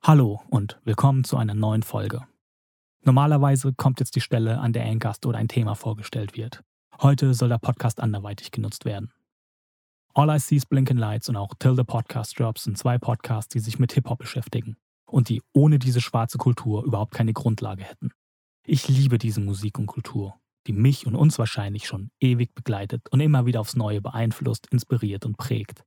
Hallo und willkommen zu einer neuen Folge. Normalerweise kommt jetzt die Stelle, an der ein Gast oder ein Thema vorgestellt wird. Heute soll der Podcast anderweitig genutzt werden. All I See is Blinking Lights und auch Till the Podcast Drops sind zwei Podcasts, die sich mit Hip-Hop beschäftigen und die ohne diese schwarze Kultur überhaupt keine Grundlage hätten. Ich liebe diese Musik und Kultur, die mich und uns wahrscheinlich schon ewig begleitet und immer wieder aufs Neue beeinflusst, inspiriert und prägt.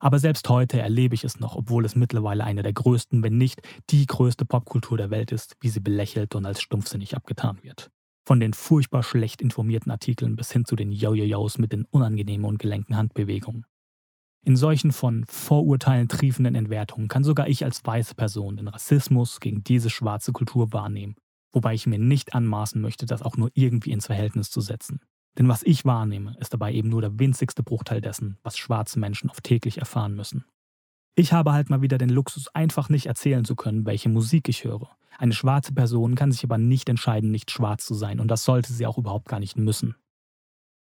Aber selbst heute erlebe ich es noch, obwohl es mittlerweile eine der größten, wenn nicht die größte Popkultur der Welt ist, wie sie belächelt und als stumpfsinnig abgetan wird. Von den furchtbar schlecht informierten Artikeln bis hin zu den Yo-Yo-Yos mit den unangenehmen und gelenken Handbewegungen. In solchen von Vorurteilen triefenden Entwertungen kann sogar ich als weiße Person den Rassismus gegen diese schwarze Kultur wahrnehmen, wobei ich mir nicht anmaßen möchte, das auch nur irgendwie ins Verhältnis zu setzen. Denn was ich wahrnehme, ist dabei eben nur der winzigste Bruchteil dessen, was schwarze Menschen oft täglich erfahren müssen. Ich habe halt mal wieder den Luxus, einfach nicht erzählen zu können, welche Musik ich höre. Eine schwarze Person kann sich aber nicht entscheiden, nicht schwarz zu sein, und das sollte sie auch überhaupt gar nicht müssen.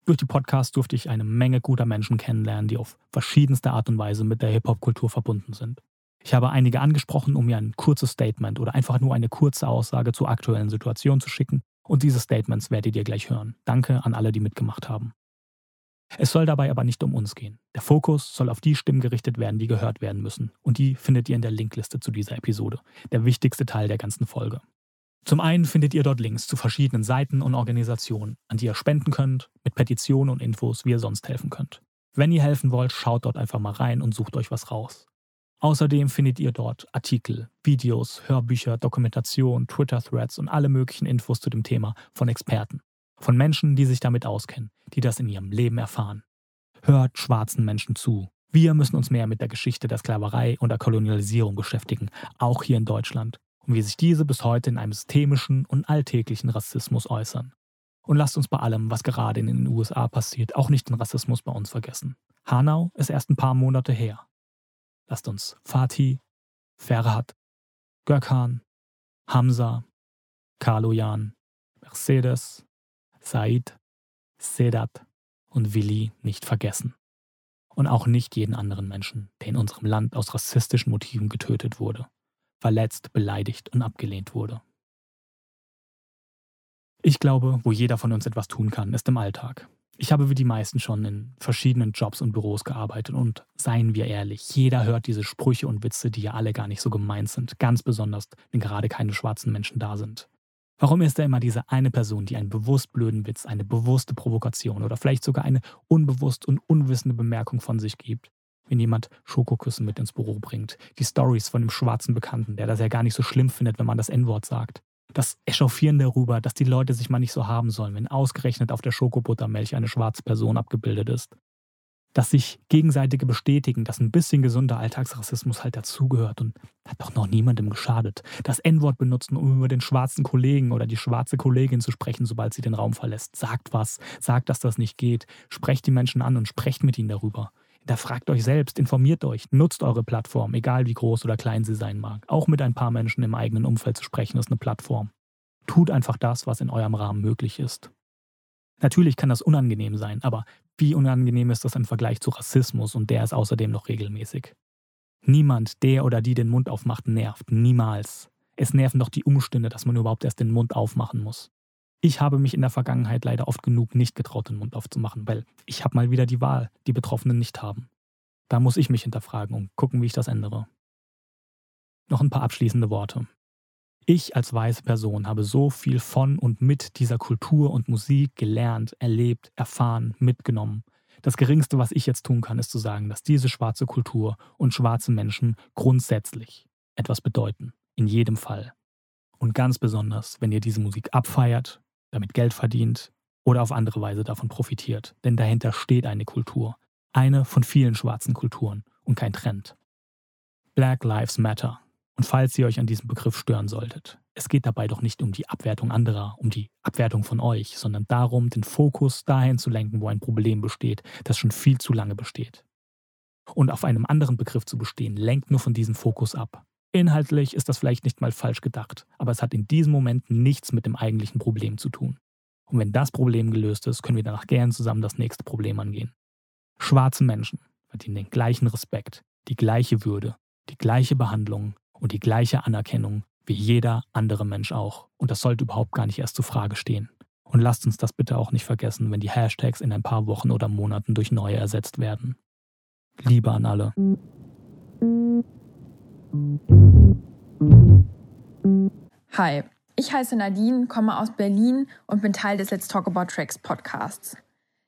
Durch die Podcasts durfte ich eine Menge guter Menschen kennenlernen, die auf verschiedenste Art und Weise mit der Hip-Hop-Kultur verbunden sind. Ich habe einige angesprochen, um mir ein kurzes Statement oder einfach nur eine kurze Aussage zur aktuellen Situation zu schicken, und diese Statements werdet ihr gleich hören. Danke an alle, die mitgemacht haben. Es soll dabei aber nicht um uns gehen. Der Fokus soll auf die Stimmen gerichtet werden, die gehört werden müssen. Und die findet ihr in der Linkliste zu dieser Episode, der wichtigste Teil der ganzen Folge. Zum einen findet ihr dort Links zu verschiedenen Seiten und Organisationen, an die ihr spenden könnt, mit Petitionen und Infos, wie ihr sonst helfen könnt. Wenn ihr helfen wollt, schaut dort einfach mal rein und sucht euch was raus. Außerdem findet ihr dort Artikel, Videos, Hörbücher, Dokumentation, Twitter-Threads und alle möglichen Infos zu dem Thema von Experten. Von Menschen, die sich damit auskennen, die das in ihrem Leben erfahren. Hört schwarzen Menschen zu. Wir müssen uns mehr mit der Geschichte der Sklaverei und der Kolonialisierung beschäftigen, auch hier in Deutschland, und wie sich diese bis heute in einem systemischen und alltäglichen Rassismus äußern. Und lasst uns bei allem, was gerade in den USA passiert, auch nicht den Rassismus bei uns vergessen. Hanau ist erst ein paar Monate her. Lasst uns Fatih, Ferhat, Gökhan, Hamza, Kaloyan, Mercedes, Said, Sedat und Willi nicht vergessen. Und auch nicht jeden anderen Menschen, der in unserem Land aus rassistischen Motiven getötet wurde verletzt, beleidigt und abgelehnt wurde. Ich glaube, wo jeder von uns etwas tun kann, ist im Alltag. Ich habe wie die meisten schon in verschiedenen Jobs und Büros gearbeitet und seien wir ehrlich, jeder hört diese Sprüche und Witze, die ja alle gar nicht so gemeint sind, ganz besonders, wenn gerade keine schwarzen Menschen da sind. Warum ist da immer diese eine Person, die einen bewusst blöden Witz, eine bewusste Provokation oder vielleicht sogar eine unbewusst und unwissende Bemerkung von sich gibt, wenn jemand Schokoküssen mit ins Büro bringt. Die Stories von dem schwarzen Bekannten, der das ja gar nicht so schlimm findet, wenn man das N-Wort sagt. Das Echauffieren darüber, dass die Leute sich mal nicht so haben sollen, wenn ausgerechnet auf der Schokobuttermilch eine schwarze Person abgebildet ist. Dass sich gegenseitige bestätigen, dass ein bisschen gesunder Alltagsrassismus halt dazugehört und hat doch noch niemandem geschadet. Das N-Wort benutzen, um über den schwarzen Kollegen oder die schwarze Kollegin zu sprechen, sobald sie den Raum verlässt. Sagt was, sagt, dass das nicht geht, sprecht die Menschen an und sprecht mit ihnen darüber. Da fragt euch selbst, informiert euch, nutzt eure Plattform, egal wie groß oder klein sie sein mag. Auch mit ein paar Menschen im eigenen Umfeld zu sprechen, ist eine Plattform. Tut einfach das, was in eurem Rahmen möglich ist. Natürlich kann das unangenehm sein, aber wie unangenehm ist das im Vergleich zu Rassismus und der ist außerdem noch regelmäßig? Niemand, der oder die den Mund aufmacht, nervt. Niemals. Es nerven doch die Umstände, dass man überhaupt erst den Mund aufmachen muss. Ich habe mich in der Vergangenheit leider oft genug nicht getraut, den Mund aufzumachen, weil ich habe mal wieder die Wahl, die Betroffenen nicht haben. Da muss ich mich hinterfragen und gucken, wie ich das ändere. Noch ein paar abschließende Worte. Ich als weiße Person habe so viel von und mit dieser Kultur und Musik gelernt, erlebt, erfahren, mitgenommen. Das Geringste, was ich jetzt tun kann, ist zu sagen, dass diese schwarze Kultur und schwarze Menschen grundsätzlich etwas bedeuten. In jedem Fall. Und ganz besonders, wenn ihr diese Musik abfeiert, damit Geld verdient oder auf andere Weise davon profitiert. Denn dahinter steht eine Kultur. Eine von vielen schwarzen Kulturen und kein Trend. Black Lives Matter. Und falls ihr euch an diesem Begriff stören solltet, es geht dabei doch nicht um die Abwertung anderer, um die Abwertung von euch, sondern darum, den Fokus dahin zu lenken, wo ein Problem besteht, das schon viel zu lange besteht. Und auf einem anderen Begriff zu bestehen, lenkt nur von diesem Fokus ab. Inhaltlich ist das vielleicht nicht mal falsch gedacht, aber es hat in diesem Moment nichts mit dem eigentlichen Problem zu tun. Und wenn das Problem gelöst ist, können wir danach gern zusammen das nächste Problem angehen. Schwarze Menschen verdienen den gleichen Respekt, die gleiche Würde, die gleiche Behandlung und die gleiche Anerkennung wie jeder andere Mensch auch. Und das sollte überhaupt gar nicht erst zur Frage stehen. Und lasst uns das bitte auch nicht vergessen, wenn die Hashtags in ein paar Wochen oder Monaten durch neue ersetzt werden. Liebe an alle. Hi, ich heiße Nadine, komme aus Berlin und bin Teil des Let's Talk About Tracks Podcasts.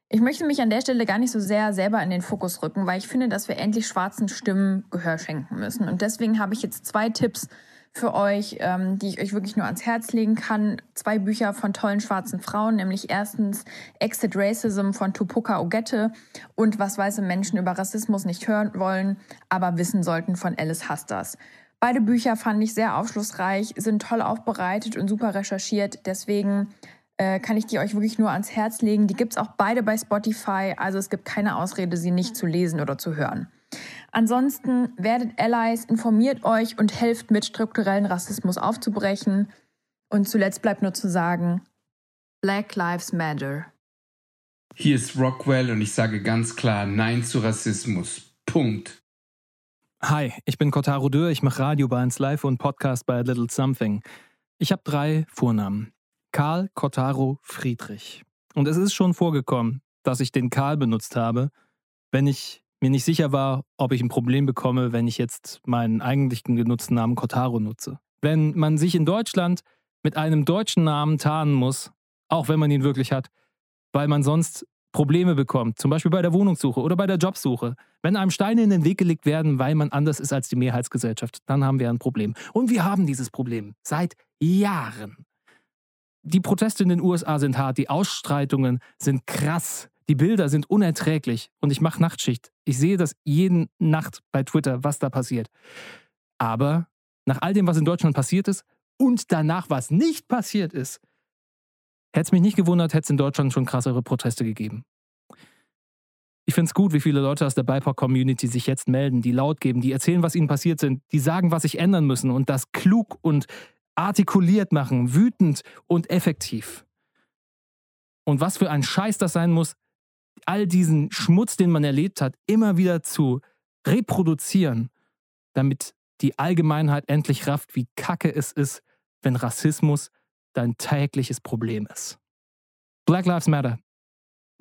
Ich möchte mich an der Stelle gar nicht so sehr selber in den Fokus rücken, weil ich finde, dass wir endlich schwarzen Stimmen Gehör schenken müssen. Und deswegen habe ich jetzt zwei Tipps für euch, ähm, die ich euch wirklich nur ans Herz legen kann. Zwei Bücher von tollen schwarzen Frauen, nämlich erstens Exit Racism von Tupuka Ogette und Was weiße Menschen über Rassismus nicht hören wollen, aber wissen sollten von Alice Hasters. Beide Bücher fand ich sehr aufschlussreich, sind toll aufbereitet und super recherchiert. Deswegen äh, kann ich die euch wirklich nur ans Herz legen. Die gibt es auch beide bei Spotify, also es gibt keine Ausrede, sie nicht zu lesen oder zu hören. Ansonsten werdet Allies, informiert euch und helft mit, strukturellen Rassismus aufzubrechen. Und zuletzt bleibt nur zu sagen, Black Lives Matter. Hier ist Rockwell und ich sage ganz klar Nein zu Rassismus. Punkt. Hi, ich bin Kotaro Dürr, ich mache Radio bei 1 Live und Podcast bei A Little Something. Ich habe drei Vornamen. Karl Kotaro Friedrich. Und es ist schon vorgekommen, dass ich den Karl benutzt habe, wenn ich mir nicht sicher war, ob ich ein Problem bekomme, wenn ich jetzt meinen eigentlichen genutzten Namen Kotaro nutze. Wenn man sich in Deutschland mit einem deutschen Namen tarnen muss, auch wenn man ihn wirklich hat, weil man sonst Probleme bekommt, zum Beispiel bei der Wohnungssuche oder bei der Jobsuche. Wenn einem Steine in den Weg gelegt werden, weil man anders ist als die Mehrheitsgesellschaft, dann haben wir ein Problem. Und wir haben dieses Problem seit Jahren die Proteste in den USA sind hart, die Ausstreitungen sind krass, die Bilder sind unerträglich und ich mache Nachtschicht. Ich sehe das jeden Nacht bei Twitter, was da passiert. Aber nach all dem, was in Deutschland passiert ist und danach, was nicht passiert ist, hätte es mich nicht gewundert, hätte es in Deutschland schon krassere Proteste gegeben. Ich finde es gut, wie viele Leute aus der BIPOC-Community sich jetzt melden, die laut geben, die erzählen, was ihnen passiert sind, die sagen, was sich ändern müssen und das klug und artikuliert machen, wütend und effektiv. Und was für ein Scheiß das sein muss, all diesen Schmutz, den man erlebt hat, immer wieder zu reproduzieren, damit die Allgemeinheit endlich rafft, wie kacke es ist, wenn Rassismus dein tägliches Problem ist. Black Lives Matter.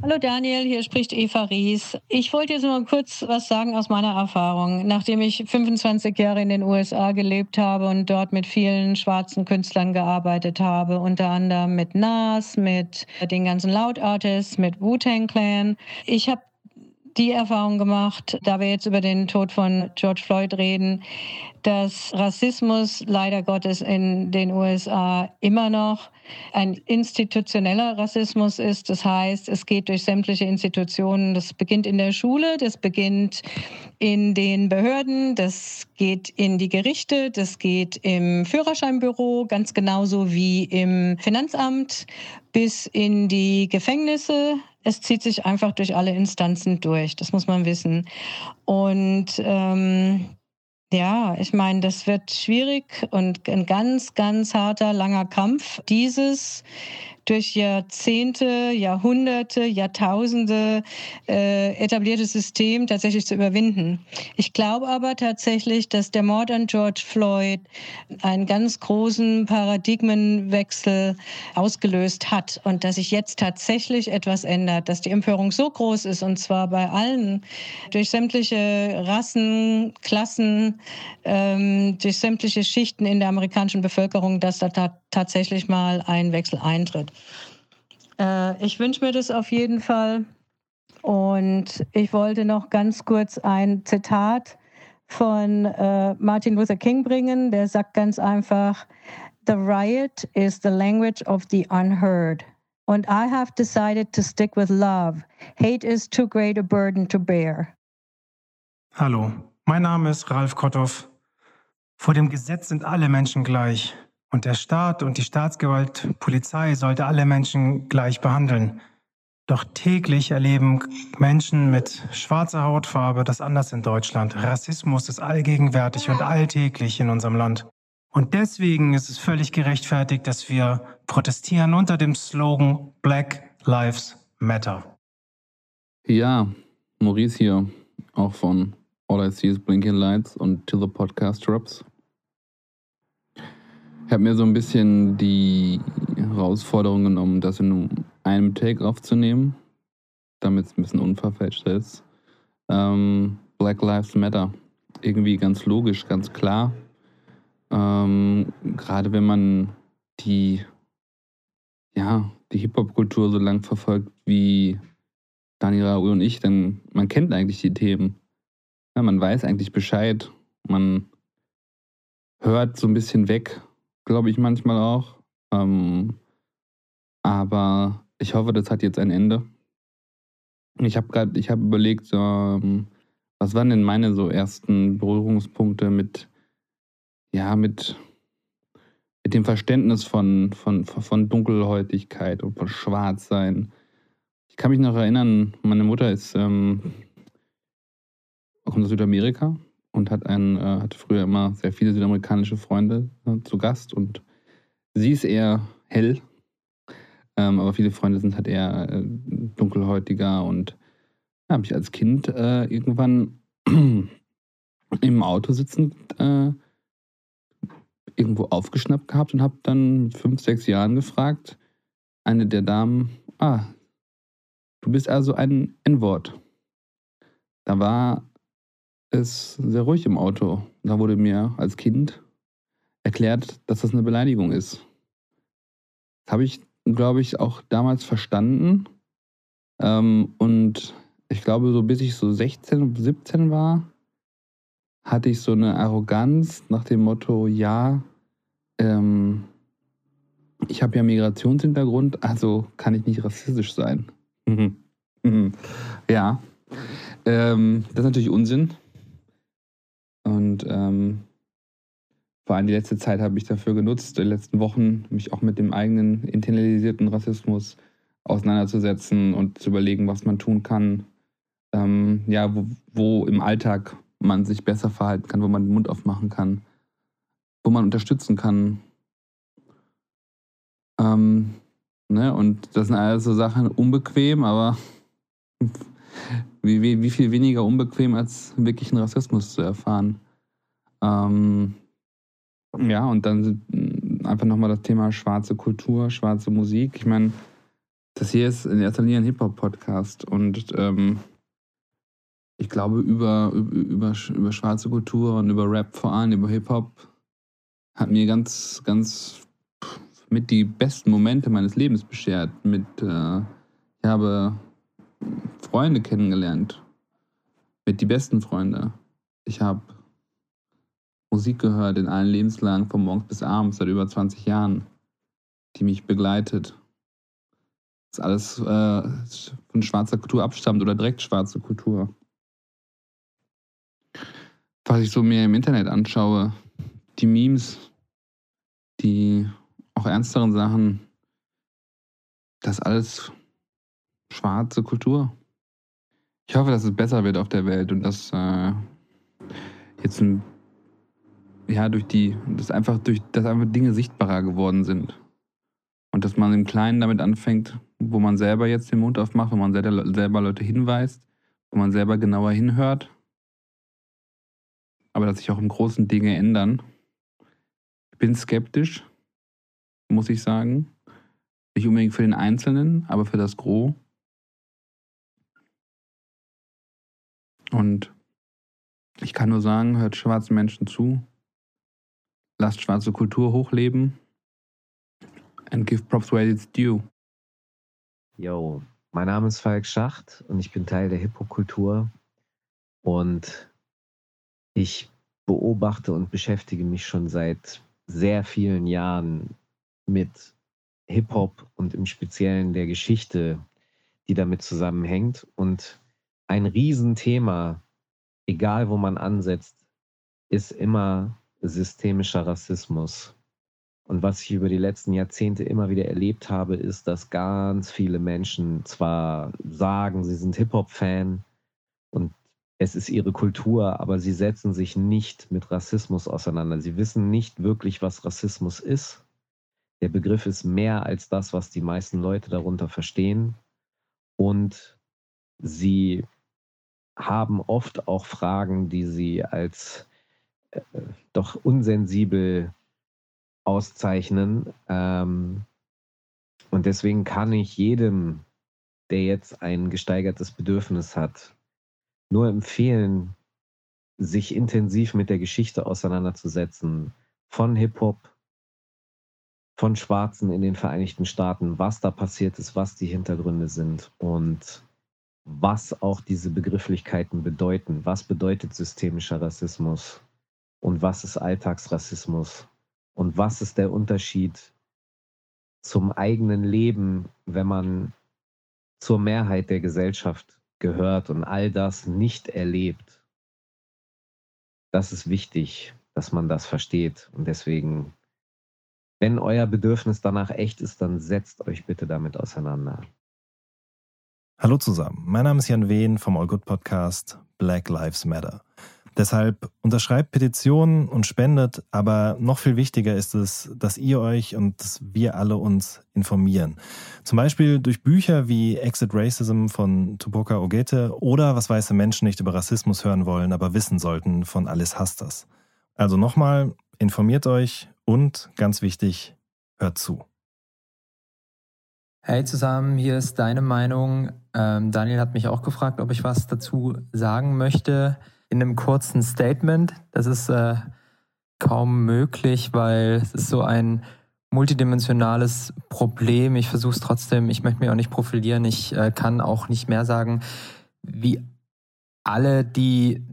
Hallo Daniel, hier spricht Eva Ries. Ich wollte jetzt mal kurz was sagen aus meiner Erfahrung. Nachdem ich 25 Jahre in den USA gelebt habe und dort mit vielen schwarzen Künstlern gearbeitet habe, unter anderem mit Nas, mit den ganzen Loud Artists, mit Wu-Tang Clan. Ich habe die Erfahrung gemacht, da wir jetzt über den Tod von George Floyd reden, dass Rassismus leider Gottes in den USA immer noch ein institutioneller Rassismus ist. Das heißt, es geht durch sämtliche Institutionen. Das beginnt in der Schule, das beginnt in den Behörden, das geht in die Gerichte, das geht im Führerscheinbüro, ganz genauso wie im Finanzamt, bis in die Gefängnisse, es zieht sich einfach durch alle Instanzen durch. Das muss man wissen. Und ähm, ja, ich meine, das wird schwierig und ein ganz, ganz harter, langer Kampf. Dieses durch Jahrzehnte, Jahrhunderte, Jahrtausende äh, etabliertes System tatsächlich zu überwinden. Ich glaube aber tatsächlich, dass der Mord an George Floyd einen ganz großen Paradigmenwechsel ausgelöst hat und dass sich jetzt tatsächlich etwas ändert, dass die Empörung so groß ist und zwar bei allen durch sämtliche Rassen, Klassen, ähm, durch sämtliche Schichten in der amerikanischen Bevölkerung, dass da tatsächlich mal ein Wechsel eintritt. Äh, ich wünsche mir das auf jeden Fall. Und ich wollte noch ganz kurz ein Zitat von äh, Martin Luther King bringen. Der sagt ganz einfach, The riot is the language of the unheard. Und I have decided to stick with love. Hate is too great a burden to bear. Hallo, mein Name ist Ralf Kotthoff. Vor dem Gesetz sind alle Menschen gleich. Und der Staat und die Staatsgewalt, Polizei sollte alle Menschen gleich behandeln. Doch täglich erleben Menschen mit schwarzer Hautfarbe das anders in Deutschland. Rassismus ist allgegenwärtig und alltäglich in unserem Land. Und deswegen ist es völlig gerechtfertigt, dass wir protestieren unter dem Slogan Black Lives Matter. Ja, Maurice hier, auch von All I See is Blinking Lights und Till the Podcast Drops. Ich habe mir so ein bisschen die Herausforderung genommen, das in einem Take aufzunehmen, damit es ein bisschen unverfälscht ist. Ähm, Black Lives Matter. Irgendwie ganz logisch, ganz klar. Ähm, Gerade wenn man die, ja, die Hip-Hop-Kultur so lang verfolgt wie Daniel Raoul und ich, dann man kennt eigentlich die Themen. Ja, man weiß eigentlich Bescheid. Man hört so ein bisschen weg, glaube ich manchmal auch. Ähm, aber ich hoffe, das hat jetzt ein Ende. Ich habe gerade, ich habe überlegt, ähm, was waren denn meine so ersten Berührungspunkte mit, ja, mit, mit dem Verständnis von, von, von Dunkelhäutigkeit und von Schwarzsein. Ich kann mich noch erinnern, meine Mutter ist ähm, kommt aus Südamerika und hat einen, äh, hatte früher immer sehr viele südamerikanische Freunde äh, zu Gast und sie ist eher hell, ähm, aber viele Freunde sind halt eher äh, dunkelhäutiger und ja, habe ich als Kind äh, irgendwann im Auto sitzend äh, irgendwo aufgeschnappt gehabt und habe dann mit fünf, sechs Jahren gefragt, eine der Damen, ah, du bist also ein N-Wort. Da war es sehr ruhig im Auto. Da wurde mir als Kind erklärt, dass das eine Beleidigung ist. Das habe ich, glaube ich, auch damals verstanden. Ähm, und ich glaube, so bis ich so 16, 17 war, hatte ich so eine Arroganz nach dem Motto, ja, ähm, ich habe ja Migrationshintergrund, also kann ich nicht rassistisch sein. ja, ähm, das ist natürlich Unsinn. Und ähm, vor allem die letzte Zeit habe ich dafür genutzt, die letzten Wochen, mich auch mit dem eigenen internalisierten Rassismus auseinanderzusetzen und zu überlegen, was man tun kann. Ähm, ja, wo, wo, im Alltag man sich besser verhalten kann, wo man den Mund aufmachen kann, wo man unterstützen kann. Ähm, ne? Und das sind alles so Sachen unbequem, aber wie, wie, wie viel weniger unbequem, als wirklichen Rassismus zu erfahren. Ähm, ja, und dann einfach nochmal das Thema schwarze Kultur, schwarze Musik. Ich meine, das hier ist in erster Linie ein Hip-Hop-Podcast und ähm, ich glaube, über, über, über schwarze Kultur und über Rap vor allem, über Hip-Hop, hat mir ganz, ganz mit die besten Momente meines Lebens beschert. Mit, äh, ich habe Freunde kennengelernt. Mit die besten Freunde. Ich habe Musik gehört in allen Lebenslagen, von morgens bis abends, seit über 20 Jahren, die mich begleitet. Das alles äh, von schwarzer Kultur abstammt oder direkt schwarze Kultur. Was ich so mir im Internet anschaue, die Memes, die auch ernsteren Sachen, das alles schwarze Kultur. Ich hoffe, dass es besser wird auf der Welt und dass äh, jetzt ein, ja durch die, dass einfach durch, dass einfach Dinge sichtbarer geworden sind. Und dass man im Kleinen damit anfängt, wo man selber jetzt den Mund aufmacht, wo man selber, Leute hinweist, wo man selber genauer hinhört. Aber dass sich auch im Großen Dinge ändern. Ich bin skeptisch, muss ich sagen. Nicht unbedingt für den Einzelnen, aber für das Gros. Und ich kann nur sagen, hört schwarzen Menschen zu, lasst schwarze Kultur hochleben. And give props where it's due. Yo, mein Name ist Falk Schacht und ich bin Teil der Hip-Hop-Kultur. Und ich beobachte und beschäftige mich schon seit sehr vielen Jahren mit Hip-Hop und im Speziellen der Geschichte, die damit zusammenhängt. Und ein Riesenthema, egal wo man ansetzt, ist immer systemischer Rassismus. Und was ich über die letzten Jahrzehnte immer wieder erlebt habe, ist, dass ganz viele Menschen zwar sagen, sie sind Hip-Hop-Fan und es ist ihre Kultur, aber sie setzen sich nicht mit Rassismus auseinander. Sie wissen nicht wirklich, was Rassismus ist. Der Begriff ist mehr als das, was die meisten Leute darunter verstehen. Und sie haben oft auch Fragen, die sie als äh, doch unsensibel auszeichnen. Ähm, und deswegen kann ich jedem, der jetzt ein gesteigertes Bedürfnis hat, nur empfehlen, sich intensiv mit der Geschichte auseinanderzusetzen von Hip-Hop, von Schwarzen in den Vereinigten Staaten, was da passiert ist, was die Hintergründe sind und was auch diese Begrifflichkeiten bedeuten. Was bedeutet systemischer Rassismus und was ist Alltagsrassismus und was ist der Unterschied zum eigenen Leben, wenn man zur Mehrheit der Gesellschaft gehört und all das nicht erlebt. Das ist wichtig, dass man das versteht und deswegen wenn euer Bedürfnis danach echt ist, dann setzt euch bitte damit auseinander. Hallo zusammen, mein Name ist Jan Wehn vom All Good Podcast Black Lives Matter. Deshalb unterschreibt Petitionen und spendet, aber noch viel wichtiger ist es, dass ihr euch und dass wir alle uns informieren. Zum Beispiel durch Bücher wie Exit Racism von Tupoka Ogete oder Was weiße Menschen nicht über Rassismus hören wollen, aber wissen sollten von Alice Hastas. Also nochmal, informiert euch und ganz wichtig, hört zu. Hey zusammen, hier ist deine Meinung. Ähm, Daniel hat mich auch gefragt, ob ich was dazu sagen möchte in einem kurzen Statement. Das ist äh, kaum möglich, weil es ist so ein multidimensionales Problem. Ich versuche es trotzdem, ich möchte mich auch nicht profilieren. Ich äh, kann auch nicht mehr sagen, wie alle, die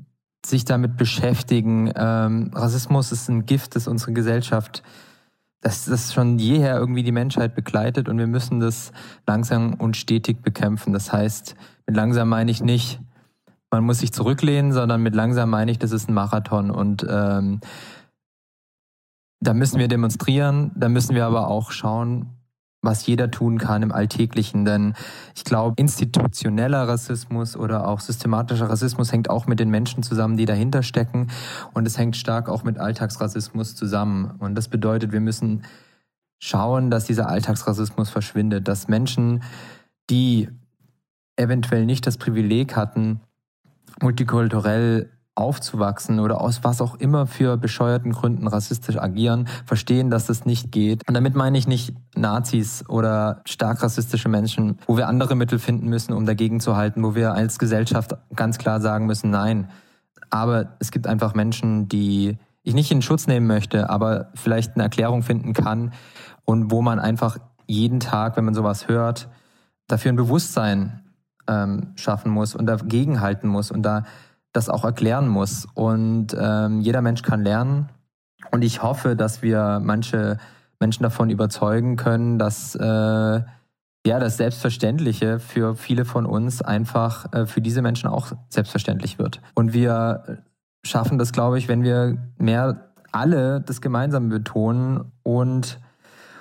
sich damit beschäftigen. Ähm, Rassismus ist ein Gift, das unsere Gesellschaft, das, das schon jeher irgendwie die Menschheit begleitet und wir müssen das langsam und stetig bekämpfen. Das heißt, mit langsam meine ich nicht, man muss sich zurücklehnen, sondern mit langsam meine ich, das ist ein Marathon und ähm, da müssen wir demonstrieren, da müssen wir aber auch schauen, was jeder tun kann im Alltäglichen. Denn ich glaube, institutioneller Rassismus oder auch systematischer Rassismus hängt auch mit den Menschen zusammen, die dahinter stecken. Und es hängt stark auch mit Alltagsrassismus zusammen. Und das bedeutet, wir müssen schauen, dass dieser Alltagsrassismus verschwindet, dass Menschen, die eventuell nicht das Privileg hatten, multikulturell aufzuwachsen oder aus was auch immer für bescheuerten Gründen rassistisch agieren, verstehen, dass das nicht geht. Und damit meine ich nicht Nazis oder stark rassistische Menschen, wo wir andere Mittel finden müssen, um dagegen zu halten, wo wir als Gesellschaft ganz klar sagen müssen, nein. Aber es gibt einfach Menschen, die ich nicht in Schutz nehmen möchte, aber vielleicht eine Erklärung finden kann und wo man einfach jeden Tag, wenn man sowas hört, dafür ein Bewusstsein ähm, schaffen muss und dagegen halten muss und da das auch erklären muss. Und ähm, jeder Mensch kann lernen. Und ich hoffe, dass wir manche Menschen davon überzeugen können, dass äh, ja das Selbstverständliche für viele von uns einfach äh, für diese Menschen auch selbstverständlich wird. Und wir schaffen das, glaube ich, wenn wir mehr alle das Gemeinsame betonen und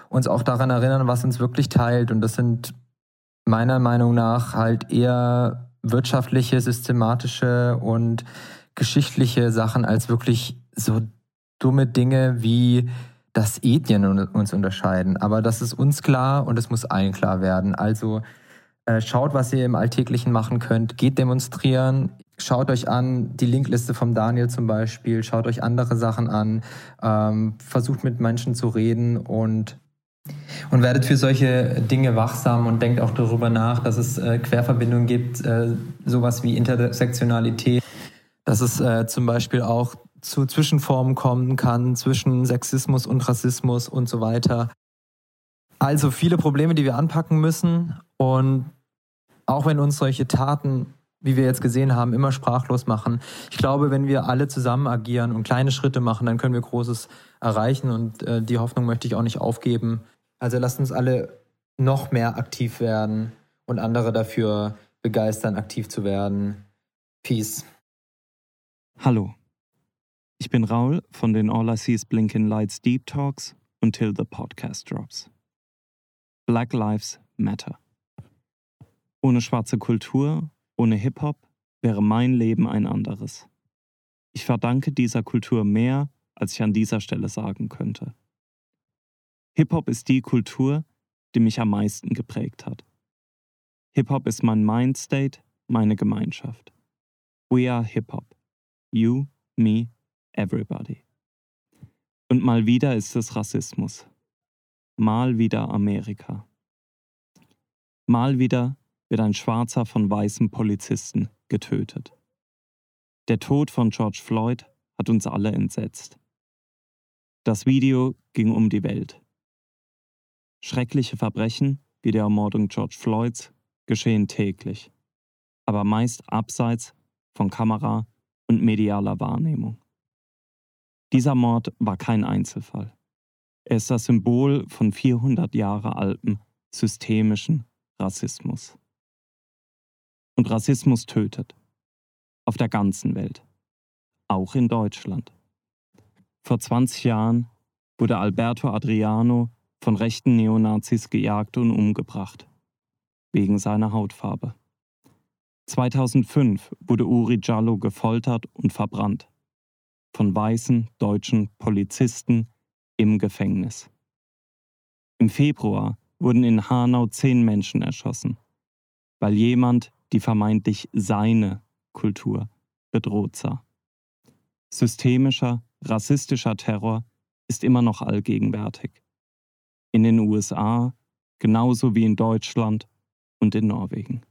uns auch daran erinnern, was uns wirklich teilt. Und das sind meiner Meinung nach halt eher wirtschaftliche, systematische und geschichtliche Sachen als wirklich so dumme Dinge wie das Ethnien uns unterscheiden. Aber das ist uns klar und es muss allen klar werden. Also äh, schaut, was ihr im Alltäglichen machen könnt. Geht demonstrieren. Schaut euch an, die Linkliste vom Daniel zum Beispiel. Schaut euch andere Sachen an. Ähm, versucht mit Menschen zu reden und und werdet für solche Dinge wachsam und denkt auch darüber nach, dass es äh, Querverbindungen gibt, äh, sowas wie Intersektionalität, dass es äh, zum Beispiel auch zu Zwischenformen kommen kann zwischen Sexismus und Rassismus und so weiter. Also viele Probleme, die wir anpacken müssen. Und auch wenn uns solche Taten, wie wir jetzt gesehen haben, immer sprachlos machen, ich glaube, wenn wir alle zusammen agieren und kleine Schritte machen, dann können wir Großes erreichen. Und äh, die Hoffnung möchte ich auch nicht aufgeben. Also lasst uns alle noch mehr aktiv werden und andere dafür begeistern, aktiv zu werden. Peace. Hallo, ich bin Raul von den All I See is Blinking Lights Deep Talks until the podcast drops. Black Lives Matter. Ohne schwarze Kultur, ohne Hip-Hop wäre mein Leben ein anderes. Ich verdanke dieser Kultur mehr, als ich an dieser Stelle sagen könnte. Hip-Hop ist die Kultur, die mich am meisten geprägt hat. Hip-Hop ist mein Mindstate, meine Gemeinschaft. We are Hip Hop. You, me, everybody. Und mal wieder ist es Rassismus. Mal wieder Amerika. Mal wieder wird ein Schwarzer von weißen Polizisten getötet. Der Tod von George Floyd hat uns alle entsetzt. Das Video ging um die Welt. Schreckliche Verbrechen wie die Ermordung George Floyds geschehen täglich, aber meist abseits von Kamera und medialer Wahrnehmung. Dieser Mord war kein Einzelfall. Er ist das Symbol von 400 Jahre altem systemischen Rassismus. Und Rassismus tötet. Auf der ganzen Welt. Auch in Deutschland. Vor 20 Jahren wurde Alberto Adriano von rechten Neonazis gejagt und umgebracht. Wegen seiner Hautfarbe. 2005 wurde Uri Jallo gefoltert und verbrannt. Von weißen deutschen Polizisten im Gefängnis. Im Februar wurden in Hanau zehn Menschen erschossen, weil jemand die vermeintlich seine Kultur bedroht sah. Systemischer, rassistischer Terror ist immer noch allgegenwärtig. In den USA genauso wie in Deutschland und in Norwegen.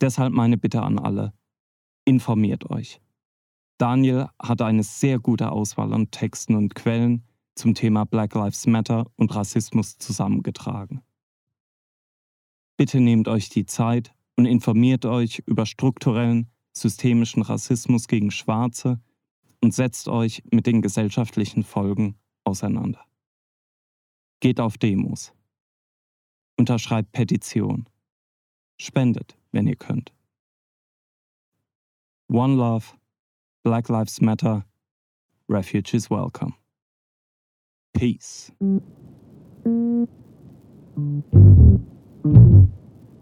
Deshalb meine Bitte an alle, informiert euch. Daniel hat eine sehr gute Auswahl an Texten und Quellen zum Thema Black Lives Matter und Rassismus zusammengetragen. Bitte nehmt euch die Zeit und informiert euch über strukturellen, systemischen Rassismus gegen Schwarze und setzt euch mit den gesellschaftlichen Folgen auseinander. Geht auf Demos. Unterschreibt Petitionen. Spendet, wenn ihr könnt. One Love, Black Lives Matter, Refugees Welcome. Peace.